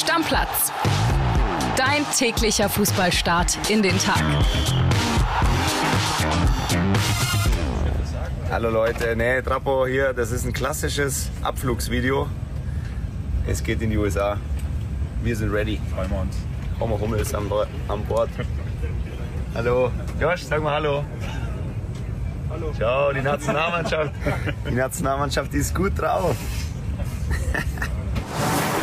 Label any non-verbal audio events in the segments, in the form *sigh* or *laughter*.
Stammplatz. Dein täglicher Fußballstart in den Tag. Hallo Leute, nee, Trappo hier, das ist ein klassisches Abflugsvideo. Es geht in die USA. Wir sind ready. Freuen wir uns. Homer Hummel ist an Bord. An Bord. Hallo. Josh, sag mal Hallo. Hallo. Ciao, die Nationalmannschaft. Die Nationalmannschaft die ist gut drauf.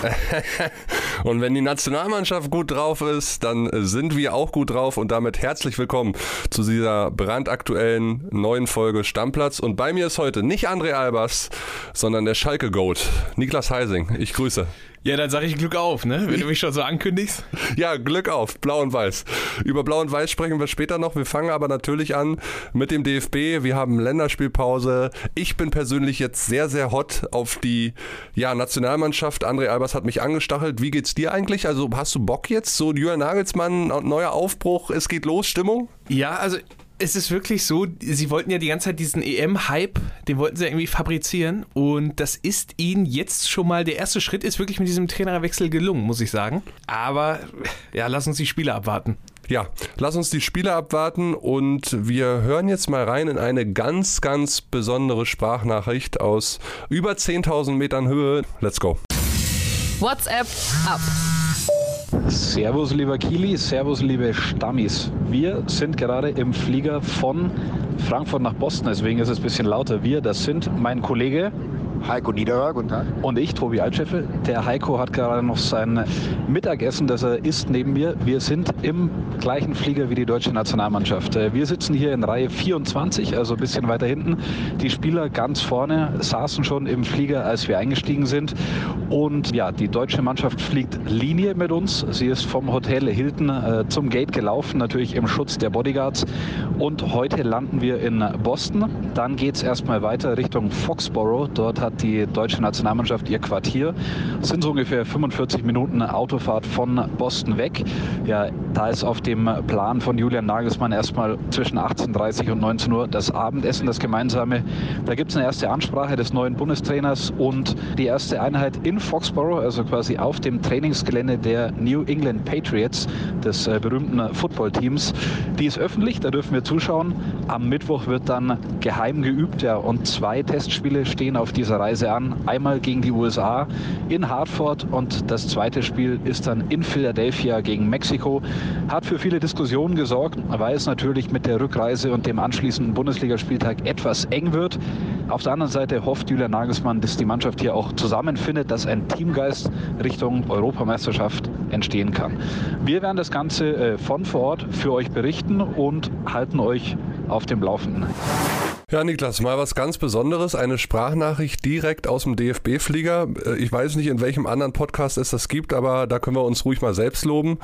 *laughs* Und wenn die Nationalmannschaft gut drauf ist, dann sind wir auch gut drauf und damit herzlich willkommen zu dieser brandaktuellen neuen Folge Stammplatz. Und bei mir ist heute nicht André Albers, sondern der Schalke-Goat, Niklas Heising. Ich grüße. Ja, dann sage ich Glück auf, ne? Wenn du mich schon so ankündigst. Ja, Glück auf, Blau und Weiß. Über Blau und Weiß sprechen wir später noch. Wir fangen aber natürlich an mit dem DFB. Wir haben Länderspielpause. Ich bin persönlich jetzt sehr, sehr hot auf die ja, Nationalmannschaft. André Albers hat mich angestachelt. Wie geht's dir eigentlich? Also hast du Bock jetzt? So Jürgen Nagelsmann, neuer Aufbruch, es geht los, Stimmung? Ja, also es ist wirklich so, sie wollten ja die ganze Zeit diesen EM-Hype, den wollten sie irgendwie fabrizieren und das ist ihnen jetzt schon mal, der erste Schritt ist wirklich mit diesem Trainerwechsel gelungen, muss ich sagen. Aber ja, lass uns die Spiele abwarten. Ja, lass uns die Spiele abwarten und wir hören jetzt mal rein in eine ganz, ganz besondere Sprachnachricht aus über 10.000 Metern Höhe. Let's go. WhatsApp ab. Servus, lieber Kili, Servus, liebe Stammis. Wir sind gerade im Flieger von Frankfurt nach Boston, deswegen ist es ein bisschen lauter. Wir, das sind mein Kollege Heiko Niederer, guten Tag. Und ich, Tobi Altscheffel. Der Heiko hat gerade noch sein Mittagessen, das er isst neben mir. Wir sind im gleichen Flieger wie die deutsche Nationalmannschaft. Äh, wir sitzen hier in Reihe 24, also ein bisschen weiter hinten. Die Spieler ganz vorne saßen schon im Flieger, als wir eingestiegen sind. Und ja, die deutsche Mannschaft fliegt Linie mit uns. Sie ist vom Hotel Hilton äh, zum Gate gelaufen, natürlich im Schutz der Bodyguards. Und heute landen wir in Boston. Dann geht es erstmal weiter Richtung Foxborough. Dort hat die deutsche Nationalmannschaft ihr Quartier. Es sind so ungefähr 45 Minuten Autofahrt von Boston weg. Ja, da ist auf dem Plan von Julian Nagelsmann erstmal zwischen 18.30 und 19 Uhr das Abendessen, das gemeinsame. Da gibt es eine erste Ansprache des neuen Bundestrainers und die erste Einheit in Foxborough, also quasi auf dem Trainingsgelände der New England Patriots, des äh, berühmten Footballteams. Die ist öffentlich, da dürfen wir zuschauen. Am Mittwoch wird dann geheim geübt, ja, und zwei Testspiele stehen auf dieser Reise an. Einmal gegen die USA in Hartford und das zweite Spiel ist dann in Philadelphia gegen Mexiko. Hat für viele Diskussionen gesorgt, weil es natürlich mit der Rückreise und dem anschließenden Bundesligaspieltag etwas eng wird. Auf der anderen Seite hofft Julian Nagelsmann, dass die Mannschaft hier auch zusammenfindet, dass ein Teamgeist Richtung Europameisterschaft entstehen kann. Wir werden das Ganze äh, von vor Ort für euch berichten und halten euch auf dem Laufenden. Ja, Niklas, mal was ganz Besonderes. Eine Sprachnachricht direkt aus dem DFB-Flieger. Äh, ich weiß nicht, in welchem anderen Podcast es das gibt, aber da können wir uns ruhig mal selbst loben.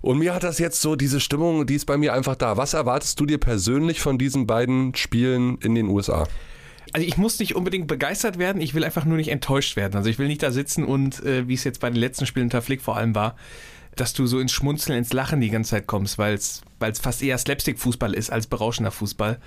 Und mir hat das jetzt so diese Stimmung, die ist bei mir einfach da. Was erwartest du dir persönlich von diesen beiden Spielen in den USA? Also ich muss nicht unbedingt begeistert werden, ich will einfach nur nicht enttäuscht werden. Also ich will nicht da sitzen und, äh, wie es jetzt bei den letzten Spielen unter Flick vor allem war, dass du so ins Schmunzeln, ins Lachen die ganze Zeit kommst, weil es fast eher Slapstick-Fußball ist als berauschender Fußball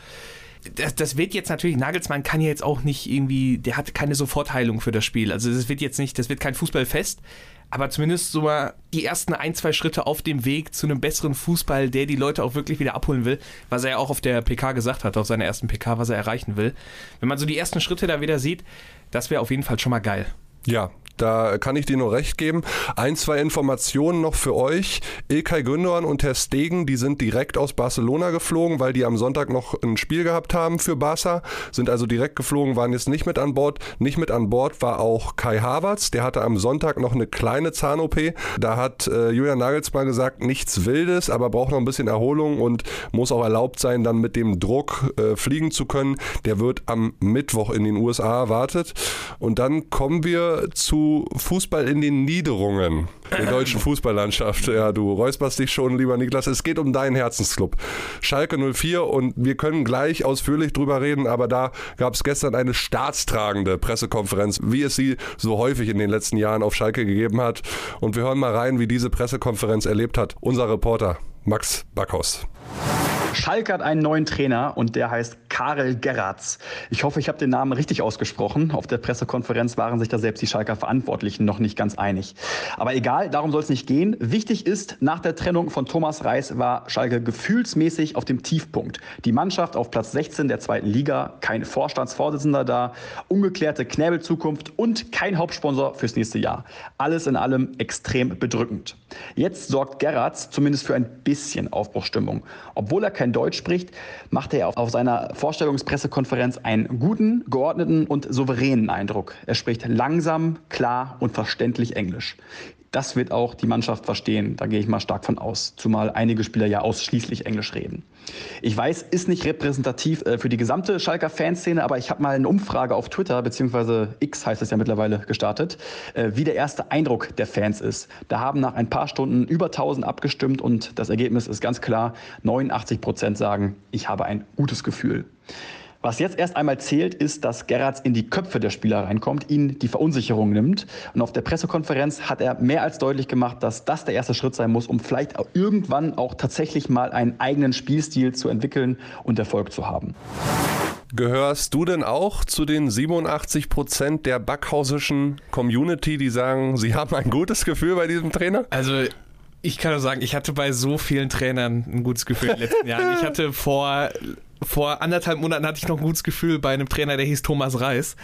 das, das wird jetzt natürlich, Nagelsmann kann ja jetzt auch nicht irgendwie, der hat keine Sofortheilung für das Spiel. Also das wird jetzt nicht, das wird kein Fußballfest, aber zumindest so mal die ersten ein, zwei Schritte auf dem Weg zu einem besseren Fußball, der die Leute auch wirklich wieder abholen will, was er ja auch auf der PK gesagt hat, auf seiner ersten PK, was er erreichen will. Wenn man so die ersten Schritte da wieder sieht, das wäre auf jeden Fall schon mal geil. Ja, da kann ich dir nur recht geben. Ein, zwei Informationen noch für euch. Ilkay Gündogan und Herr Stegen, die sind direkt aus Barcelona geflogen, weil die am Sonntag noch ein Spiel gehabt haben für Barca. Sind also direkt geflogen, waren jetzt nicht mit an Bord. Nicht mit an Bord war auch Kai Havertz. Der hatte am Sonntag noch eine kleine Zahn-OP. Da hat äh, Julian Nagelsmann gesagt, nichts Wildes, aber braucht noch ein bisschen Erholung und muss auch erlaubt sein, dann mit dem Druck äh, fliegen zu können. Der wird am Mittwoch in den USA erwartet. Und dann kommen wir zu Fußball in den Niederungen der *laughs* deutschen Fußballlandschaft. Ja, du räusperst dich schon, lieber Niklas. Es geht um deinen Herzensclub. Schalke 04 und wir können gleich ausführlich drüber reden, aber da gab es gestern eine staatstragende Pressekonferenz, wie es sie so häufig in den letzten Jahren auf Schalke gegeben hat. Und wir hören mal rein, wie diese Pressekonferenz erlebt hat. Unser Reporter Max Backhaus. Schalke hat einen neuen Trainer und der heißt Karel Gerrards. Ich hoffe, ich habe den Namen richtig ausgesprochen. Auf der Pressekonferenz waren sich da selbst die Schalker Verantwortlichen noch nicht ganz einig. Aber egal, darum soll es nicht gehen. Wichtig ist, nach der Trennung von Thomas Reis war Schalke gefühlsmäßig auf dem Tiefpunkt. Die Mannschaft auf Platz 16 der zweiten Liga, kein Vorstandsvorsitzender da, ungeklärte Knäbelzukunft und kein Hauptsponsor fürs nächste Jahr. Alles in allem extrem bedrückend. Jetzt sorgt Gerrards zumindest für ein bisschen Aufbruchstimmung. Obwohl er kein Deutsch spricht, macht er auf seiner Vorstellungspressekonferenz einen guten, geordneten und souveränen Eindruck. Er spricht langsam, klar und verständlich Englisch. Das wird auch die Mannschaft verstehen, da gehe ich mal stark von aus, zumal einige Spieler ja ausschließlich Englisch reden. Ich weiß, ist nicht repräsentativ äh, für die gesamte Schalker Fanszene, aber ich habe mal eine Umfrage auf Twitter, beziehungsweise X heißt es ja mittlerweile, gestartet, äh, wie der erste Eindruck der Fans ist. Da haben nach ein paar Stunden über 1000 abgestimmt und das Ergebnis ist ganz klar, 89 Prozent sagen, ich habe ein gutes Gefühl. Was jetzt erst einmal zählt, ist, dass Gerrards in die Köpfe der Spieler reinkommt, ihnen die Verunsicherung nimmt. Und auf der Pressekonferenz hat er mehr als deutlich gemacht, dass das der erste Schritt sein muss, um vielleicht irgendwann auch tatsächlich mal einen eigenen Spielstil zu entwickeln und Erfolg zu haben. Gehörst du denn auch zu den 87 Prozent der backhausischen Community, die sagen, sie haben ein gutes Gefühl bei diesem Trainer? Also ich kann nur sagen, ich hatte bei so vielen Trainern ein gutes Gefühl in den letzten *laughs* Jahren. Ich hatte vor, vor anderthalb Monaten hatte ich noch ein gutes Gefühl bei einem Trainer, der hieß Thomas Reis.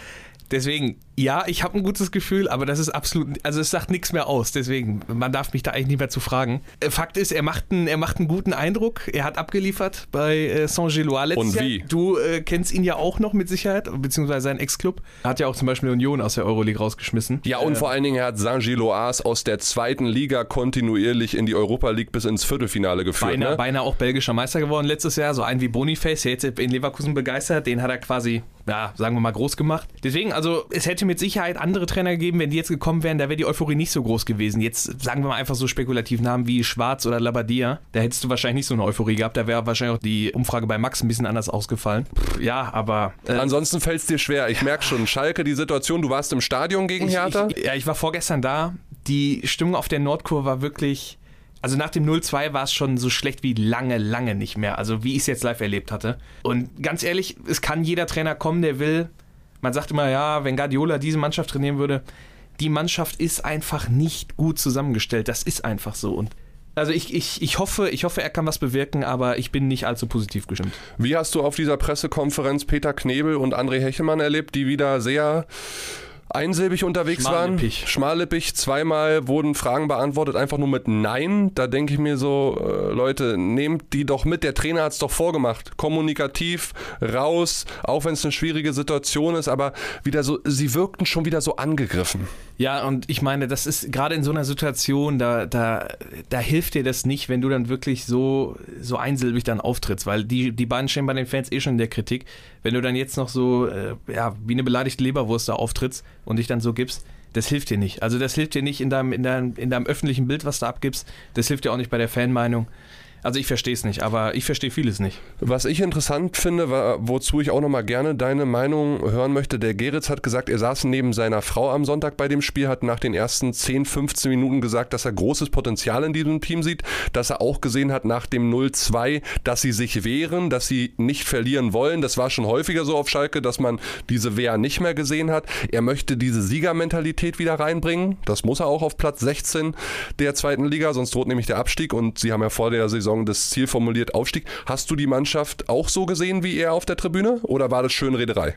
Deswegen, ja, ich habe ein gutes Gefühl, aber das ist absolut, also es sagt nichts mehr aus. Deswegen, man darf mich da eigentlich nicht mehr zu fragen. Äh, Fakt ist, er macht einen, er macht einen guten Eindruck. Er hat abgeliefert bei äh, Saint-Gilloise letztes Und wie? Jahr. Du äh, kennst ihn ja auch noch mit Sicherheit, beziehungsweise seinen Ex-Club. Er hat ja auch zum Beispiel Union aus der Euroleague rausgeschmissen. Ja, und vor allen Dingen, er hat Saint-Gilloise aus der zweiten Liga kontinuierlich in die Europa League bis ins Viertelfinale geführt. Beinahe, ne? beinahe auch belgischer Meister geworden letztes Jahr. So einen wie Boniface, der jetzt in Leverkusen begeistert, den hat er quasi, ja, sagen wir mal, groß gemacht. Deswegen, also es hätte mit Sicherheit andere Trainer gegeben, wenn die jetzt gekommen wären, da wäre die Euphorie nicht so groß gewesen. Jetzt sagen wir mal einfach so spekulativ Namen wie Schwarz oder Labadia. Da hättest du wahrscheinlich nicht so eine Euphorie gehabt. Da wäre wahrscheinlich auch die Umfrage bei Max ein bisschen anders ausgefallen. Pff, ja, aber. Äh, Ansonsten fällt es dir schwer. Ich merke schon, Schalke, die Situation, du warst im Stadion gegen Hertha. Ich, ich, ja, ich war vorgestern da. Die Stimmung auf der Nordkurve war wirklich. Also nach dem 0-2 war es schon so schlecht wie lange, lange nicht mehr. Also wie ich es jetzt live erlebt hatte. Und ganz ehrlich, es kann jeder Trainer kommen, der will. Man sagt immer, ja, wenn Guardiola diese Mannschaft trainieren würde, die Mannschaft ist einfach nicht gut zusammengestellt. Das ist einfach so. Und also ich, ich, ich, hoffe, ich hoffe, er kann was bewirken, aber ich bin nicht allzu positiv gestimmt. Wie hast du auf dieser Pressekonferenz Peter Knebel und André Hechelmann erlebt, die wieder sehr einsilbig unterwegs Schmallippig. waren. Schmallippig. Zweimal wurden Fragen beantwortet, einfach nur mit Nein. Da denke ich mir so, äh, Leute, nehmt die doch mit. Der Trainer hat es doch vorgemacht. Kommunikativ, raus, auch wenn es eine schwierige Situation ist, aber wieder so, sie wirkten schon wieder so angegriffen. Ja, und ich meine, das ist gerade in so einer Situation, da, da, da hilft dir das nicht, wenn du dann wirklich so, so einsilbig dann auftrittst, weil die, die beiden stehen bei den Fans eh schon in der Kritik. Wenn du dann jetzt noch so, äh, ja, wie eine beleidigte Leberwurst da auftrittst und dich dann so gibst, das hilft dir nicht. Also das hilft dir nicht in deinem, in deinem, in deinem öffentlichen Bild, was du abgibst. Das hilft dir auch nicht bei der Fanmeinung. Also ich verstehe es nicht, aber ich verstehe vieles nicht. Was ich interessant finde, wozu ich auch nochmal gerne deine Meinung hören möchte, der Geritz hat gesagt, er saß neben seiner Frau am Sonntag bei dem Spiel, hat nach den ersten 10, 15 Minuten gesagt, dass er großes Potenzial in diesem Team sieht, dass er auch gesehen hat nach dem 0-2, dass sie sich wehren, dass sie nicht verlieren wollen. Das war schon häufiger so auf Schalke, dass man diese Wehr nicht mehr gesehen hat. Er möchte diese Siegermentalität wieder reinbringen. Das muss er auch auf Platz 16 der zweiten Liga, sonst droht nämlich der Abstieg und sie haben ja vor der Saison das Ziel formuliert, Aufstieg. Hast du die Mannschaft auch so gesehen wie er auf der Tribüne oder war das Schönrederei?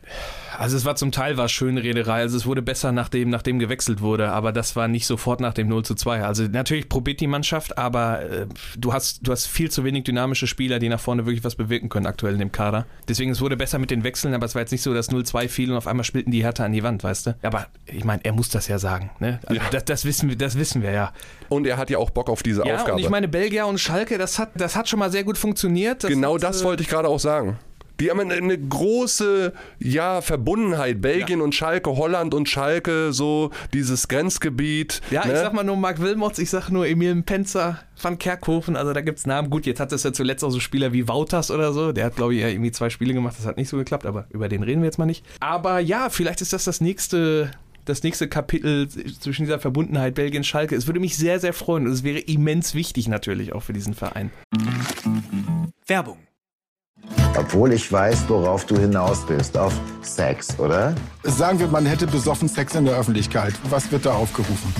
Also es war zum Teil war Schönrederei, also es wurde besser nachdem, nachdem gewechselt wurde, aber das war nicht sofort nach dem 0 zu 2. Also natürlich probiert die Mannschaft, aber äh, du, hast, du hast viel zu wenig dynamische Spieler, die nach vorne wirklich was bewirken können aktuell in dem Kader. Deswegen es wurde besser mit den Wechseln, aber es war jetzt nicht so, dass 0-2 fiel und auf einmal spielten die Hertha an die Wand, weißt du? Aber ich meine, er muss das ja sagen. Ne? Also Ja. das, das, wissen wir, das wissen wir ja. Und er hat ja auch Bock auf diese Ja, Aufgabe. und ich meine, Belgier und Schalke, das hat, das hat schon mal sehr gut funktioniert. Das genau hat, das äh, wollte ich gerade auch sagen. Die haben eine, eine große ja, Verbundenheit. Belgien und Schalke, Holland und Schalke, so dieses Grenzgebiet. Ja, ne? ich sag mal nur Marc Wilmots, ich sag nur Emil Penzer van Kerkhofen, also da gibt's Namen. Gut, jetzt hat es ja zuletzt auch so Spieler wie Wouters oder so. Der hat, glaube ich, ja irgendwie zwei Spiele gemacht, das hat nicht so geklappt, aber über den reden wir jetzt mal nicht. Aber ja, vielleicht ist das das nächste. Das nächste Kapitel zwischen dieser Verbundenheit Belgien-Schalke. Es würde mich sehr, sehr freuen und es wäre immens wichtig natürlich auch für diesen Verein. Werbung. Obwohl ich weiß, worauf du hinaus bist. Auf Sex, oder? Sagen wir, man hätte besoffen Sex in der Öffentlichkeit. Was wird da aufgerufen?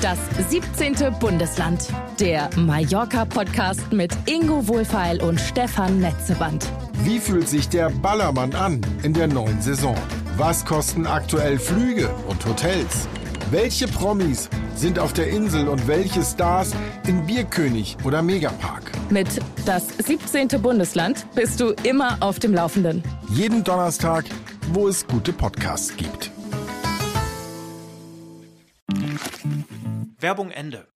Das 17. Bundesland. Der Mallorca-Podcast mit Ingo Wohlfeil und Stefan Netzeband. Wie fühlt sich der Ballermann an in der neuen Saison? Was kosten aktuell Flüge und Hotels? Welche Promis sind auf der Insel und welche Stars in Bierkönig oder Megapark? Mit das 17. Bundesland bist du immer auf dem Laufenden. Jeden Donnerstag, wo es gute Podcasts gibt. Werbung Ende.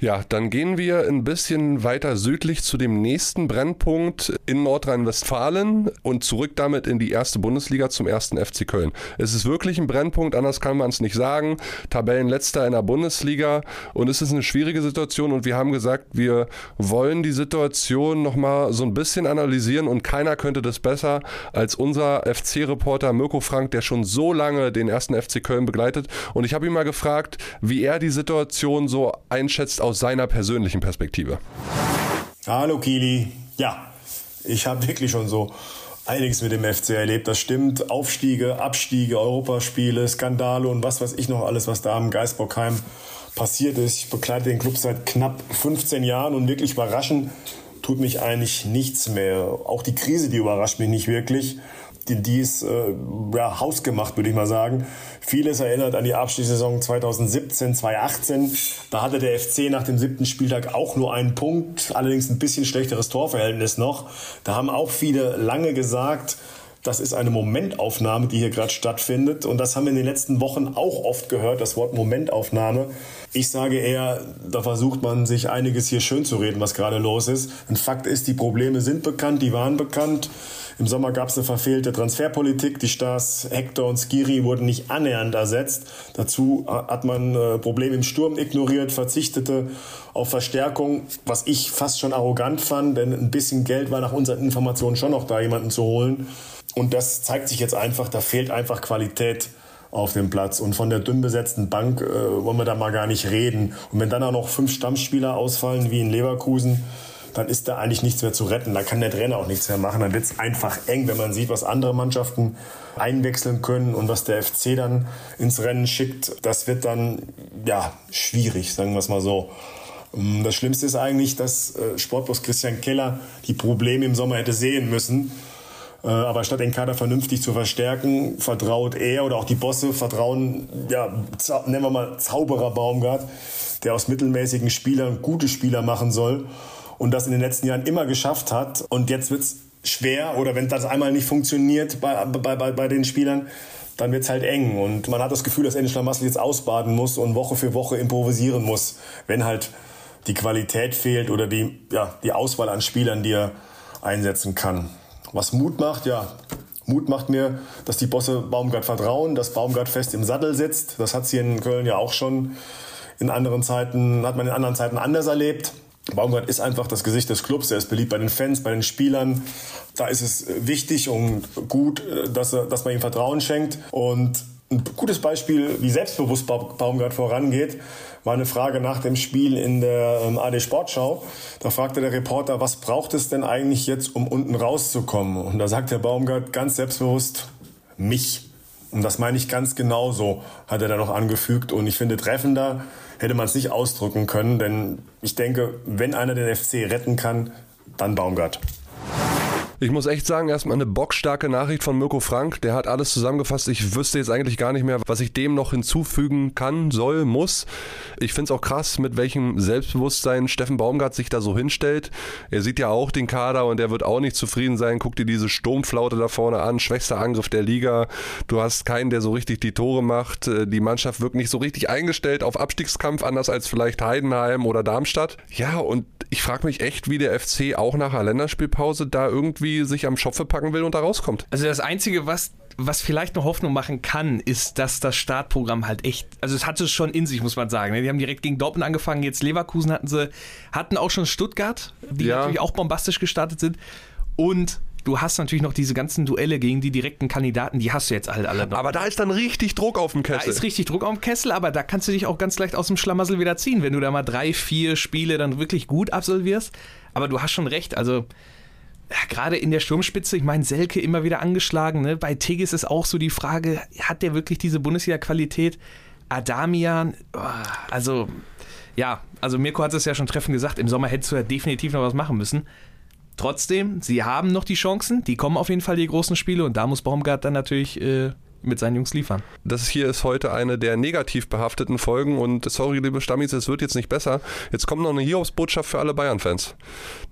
Ja, dann gehen wir ein bisschen weiter südlich zu dem nächsten Brennpunkt in Nordrhein-Westfalen und zurück damit in die erste Bundesliga zum ersten FC Köln. Es ist wirklich ein Brennpunkt, anders kann man es nicht sagen. Tabellenletzter in der Bundesliga und es ist eine schwierige Situation und wir haben gesagt, wir wollen die Situation nochmal so ein bisschen analysieren und keiner könnte das besser als unser FC-Reporter Mirko Frank, der schon so lange den ersten FC Köln begleitet und ich habe ihn mal gefragt, wie er die Situation so einschätzt aus seiner persönlichen Perspektive. Hallo Kili. Ja, ich habe wirklich schon so einiges mit dem FC erlebt. Das stimmt. Aufstiege, Abstiege, Europaspiele, Skandale und was weiß ich noch alles, was da am Geisbockheim passiert ist. Ich begleite den Club seit knapp 15 Jahren und wirklich überraschen tut mich eigentlich nichts mehr. Auch die Krise, die überrascht mich nicht wirklich die, die ist äh, ja, hausgemacht, würde ich mal sagen. Vieles erinnert an die Abstiegssaison 2017, 2018. Da hatte der FC nach dem siebten Spieltag auch nur einen Punkt, allerdings ein bisschen schlechteres Torverhältnis noch. Da haben auch viele lange gesagt, das ist eine Momentaufnahme, die hier gerade stattfindet. Und das haben wir in den letzten Wochen auch oft gehört, das Wort Momentaufnahme. Ich sage eher, da versucht man sich einiges hier schön zu reden, was gerade los ist. Ein Fakt ist, die Probleme sind bekannt, die waren bekannt. Im Sommer gab es eine verfehlte Transferpolitik. Die Stars Hector und Skiri wurden nicht annähernd ersetzt. Dazu hat man äh, Probleme im Sturm ignoriert, verzichtete auf Verstärkung, was ich fast schon arrogant fand, denn ein bisschen Geld war nach unseren Informationen schon noch da, jemanden zu holen. Und das zeigt sich jetzt einfach, da fehlt einfach Qualität auf dem Platz. Und von der dünn besetzten Bank äh, wollen wir da mal gar nicht reden. Und wenn dann auch noch fünf Stammspieler ausfallen, wie in Leverkusen, dann ist da eigentlich nichts mehr zu retten. Da kann der Trainer auch nichts mehr machen. Dann wird es einfach eng, wenn man sieht, was andere Mannschaften einwechseln können und was der FC dann ins Rennen schickt. Das wird dann ja schwierig, sagen wir es mal so. Ähm, das Schlimmste ist eigentlich, dass äh, Sportboss Christian Keller die Probleme im Sommer hätte sehen müssen. Äh, aber statt den Kader vernünftig zu verstärken, vertraut er oder auch die Bosse vertrauen, ja, nennen wir mal Zauberer Baumgart, der aus mittelmäßigen Spielern gute Spieler machen soll und das in den letzten Jahren immer geschafft hat. Und jetzt wird es schwer oder wenn das einmal nicht funktioniert bei, bei, bei, bei den Spielern, dann wird es halt eng. Und man hat das Gefühl, dass Ende Schlamassel jetzt ausbaden muss und Woche für Woche improvisieren muss, wenn halt die Qualität fehlt oder die, ja, die Auswahl an Spielern, die er einsetzen kann. Was Mut macht, ja, Mut macht mir, dass die Bosse Baumgart vertrauen, dass Baumgart fest im Sattel sitzt. Das hat sie in Köln ja auch schon in anderen Zeiten, hat man in anderen Zeiten anders erlebt. Baumgart ist einfach das Gesicht des Clubs. Er ist beliebt bei den Fans, bei den Spielern. Da ist es wichtig und gut, dass, er, dass man ihm Vertrauen schenkt. Und ein gutes Beispiel, wie selbstbewusst Baumgart vorangeht, war eine Frage nach dem Spiel in der ähm, AD Sportschau. Da fragte der Reporter, was braucht es denn eigentlich jetzt, um unten rauszukommen? Und da sagt der Baumgart ganz selbstbewusst, mich. Und das meine ich ganz genauso, hat er da noch angefügt. Und ich finde treffender hätte man es nicht ausdrücken können, denn ich denke, wenn einer den FC retten kann, dann Baumgart. Ich muss echt sagen, erstmal eine bockstarke Nachricht von Mirko Frank. Der hat alles zusammengefasst. Ich wüsste jetzt eigentlich gar nicht mehr, was ich dem noch hinzufügen kann, soll, muss. Ich finde es auch krass, mit welchem Selbstbewusstsein Steffen Baumgart sich da so hinstellt. Er sieht ja auch den Kader und er wird auch nicht zufrieden sein. Guck dir diese Sturmflaute da vorne an. Schwächster Angriff der Liga. Du hast keinen, der so richtig die Tore macht. Die Mannschaft wirkt nicht so richtig eingestellt auf Abstiegskampf, anders als vielleicht Heidenheim oder Darmstadt. Ja, und ich frage mich echt, wie der FC auch nach einer Länderspielpause da irgendwie sich am Schopfe packen will und da rauskommt. Also das Einzige, was was vielleicht noch Hoffnung machen kann, ist, dass das Startprogramm halt echt, also es hatte es schon in sich, muss man sagen. Ne? Die haben direkt gegen Dortmund angefangen, jetzt Leverkusen hatten sie, hatten auch schon Stuttgart, die ja. natürlich auch bombastisch gestartet sind. Und du hast natürlich noch diese ganzen Duelle gegen die direkten Kandidaten, die hast du jetzt halt alle noch. Aber da ist dann richtig Druck auf dem Kessel. Da ist richtig Druck auf dem Kessel, aber da kannst du dich auch ganz leicht aus dem Schlamassel wieder ziehen, wenn du da mal drei, vier Spiele dann wirklich gut absolvierst. Aber du hast schon recht, also ja, gerade in der Sturmspitze, ich meine, Selke immer wieder angeschlagen. Ne? Bei Tigges ist auch so die Frage, hat der wirklich diese Bundesliga-Qualität? Adamian, oh, also ja, also Mirko hat es ja schon treffend gesagt, im Sommer hättest du ja definitiv noch was machen müssen. Trotzdem, sie haben noch die Chancen, die kommen auf jeden Fall die großen Spiele und da muss Baumgart dann natürlich äh, mit seinen Jungs liefern. Das hier ist heute eine der negativ behafteten Folgen und sorry, liebe Stammis, es wird jetzt nicht besser. Jetzt kommt noch eine Hiobsbotschaft für alle Bayern-Fans.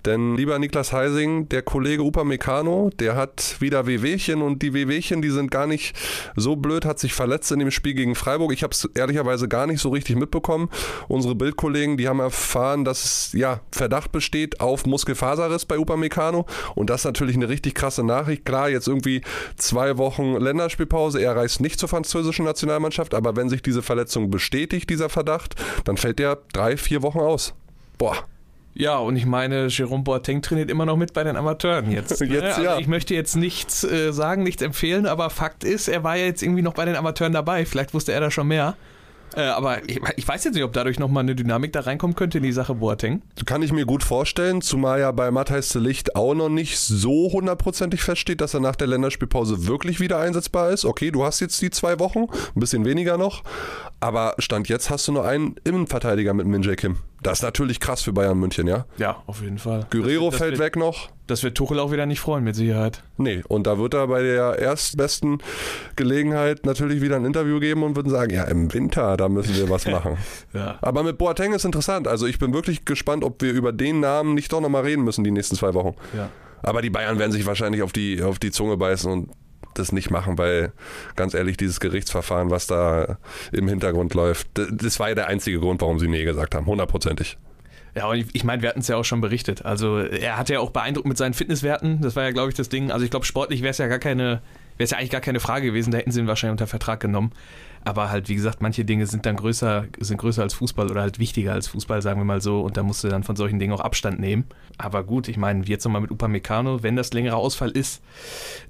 Denn lieber Niklas Heising, der Kollege Upamecano, der hat wieder Wehwehchen und die Wehwehchen, die sind gar nicht so blöd, hat sich verletzt in dem Spiel gegen Freiburg. Ich habe es ehrlicherweise gar nicht so richtig mitbekommen. Unsere Bildkollegen, die haben erfahren, dass ja Verdacht besteht auf Muskelfaserriss bei Upamecano und das ist natürlich eine richtig krasse Nachricht. Klar, jetzt irgendwie zwei Wochen Länderspielpause, er reist nicht zur französischen Nationalmannschaft, aber wenn sich diese Verletzung bestätigt, dieser Verdacht, dann fällt er drei, vier Wochen aus. Boah. Ja, und ich meine, Jerome Boateng trainiert immer noch mit bei den Amateuren jetzt. *laughs* Ne? Jetzt, also ja. Ich möchte jetzt nichts äh, sagen, nichts empfehlen, aber Fakt ist, er war ja jetzt irgendwie noch bei den Amateuren dabei. Vielleicht wusste er da schon mehr. Äh, aber ich, ich weiß jetzt nicht, ob dadurch nochmal eine Dynamik da reinkommen könnte in die Sache Boateng. Kann ich mir gut vorstellen, zumal ja bei Matthijs de Licht auch noch nicht so hundertprozentig feststeht, dass er nach der Länderspielpause wirklich wieder einsetzbar ist. Okay, du hast jetzt die zwei Wochen, ein bisschen weniger noch, aber Stand jetzt hast du nur einen Innenverteidiger mit Min Jae Kim. Das ist natürlich krass für Bayern München, ja? Ja, auf jeden Fall. Guerrero Das- das fällt wird- weg noch. Das wird Tuchel auch wieder nicht freuen, mit Sicherheit. Nee, und da wird er bei der erstbesten Gelegenheit natürlich wieder ein Interview geben und würden sagen, ja, im Winter, da müssen wir was *laughs* machen. Ja. Aber mit Boateng ist interessant. Also ich bin wirklich gespannt, ob wir über den Namen nicht doch nochmal reden müssen die nächsten zwei Wochen. Ja. Aber die Bayern werden sich wahrscheinlich auf die, auf die Zunge beißen und das nicht machen, weil ganz ehrlich, dieses Gerichtsverfahren, was da im Hintergrund läuft, das war ja der einzige Grund, warum sie Nee gesagt haben, hundertprozentig. Ja, und ich, ich meine, wir hatten es ja auch schon berichtet. Also er hat ja auch beeindruckt mit seinen Fitnesswerten. Das war ja, glaube ich, das Ding. Also ich glaube, sportlich wäre es ja gar keine, wäre es ja eigentlich gar keine Frage gewesen. Da hätten sie ihn wahrscheinlich unter Vertrag genommen. Aber halt, wie gesagt, manche Dinge sind dann größer, sind größer als Fußball oder halt wichtiger als Fußball, sagen wir mal so. Und da musst du dann von solchen Dingen auch Abstand nehmen. Aber gut, ich meine, jetzt nochmal mit Upamecano, wenn das längerer Ausfall ist,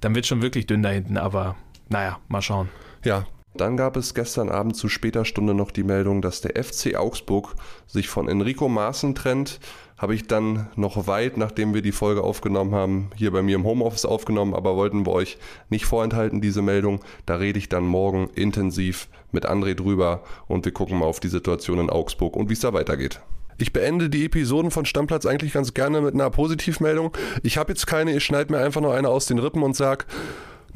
dann wird schon wirklich dünn da hinten. Aber naja, mal schauen. Ja. Dann gab es gestern Abend zu später Stunde noch die Meldung, dass der FC Augsburg sich von Enrico Maaßen trennt. Habe ich dann noch weit, nachdem wir die Folge aufgenommen haben, hier bei mir im Homeoffice aufgenommen, aber wollten wir euch nicht vorenthalten, diese Meldung. Da rede ich dann morgen intensiv mit André drüber und wir gucken mal auf die Situation in Augsburg und wie es da weitergeht. Ich beende die Episoden von Stammplatz eigentlich ganz gerne mit einer Positivmeldung. Ich habe jetzt keine, ich schneide mir einfach nur eine aus den Rippen und sag,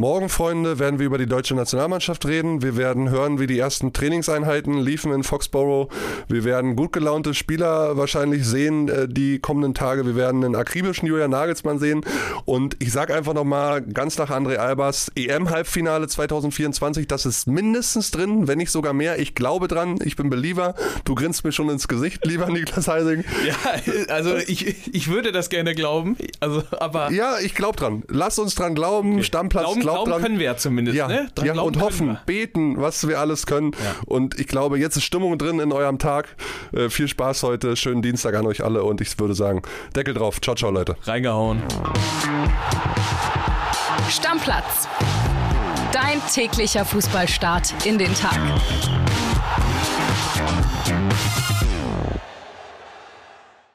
Morgen, Freunde, werden wir über die deutsche Nationalmannschaft reden. Wir werden hören, wie die ersten Trainingseinheiten liefen in Foxborough. Wir werden gut gelaunte Spieler wahrscheinlich sehen äh, die kommenden Tage. Wir werden einen akribischen Julian Nagelsmann sehen. Und ich sage einfach nochmal ganz nach André Albers, EM-Halbfinale 2024, das ist mindestens drin, wenn nicht sogar mehr. Ich glaube dran, ich bin Believer. Du grinst mir schon ins Gesicht, lieber Niklas Heising. *laughs* Ja, also ich, ich würde das gerne glauben. Also, aber Ja, ich glaube dran. Lass uns dran glauben. Stammplatz, glauben, glaub glauben dran. können wir ja zumindest. Ja, ne? Dran ja und hoffen, wir. beten, was wir alles können. Ja. Und ich glaube, jetzt ist Stimmung drin in eurem Tag. Äh, viel Spaß heute, schönen Dienstag an euch alle und ich würde sagen, Deckel drauf. Ciao, ciao, Leute. Reingehauen. Stammplatz. Dein täglicher Fußballstart in den Tag.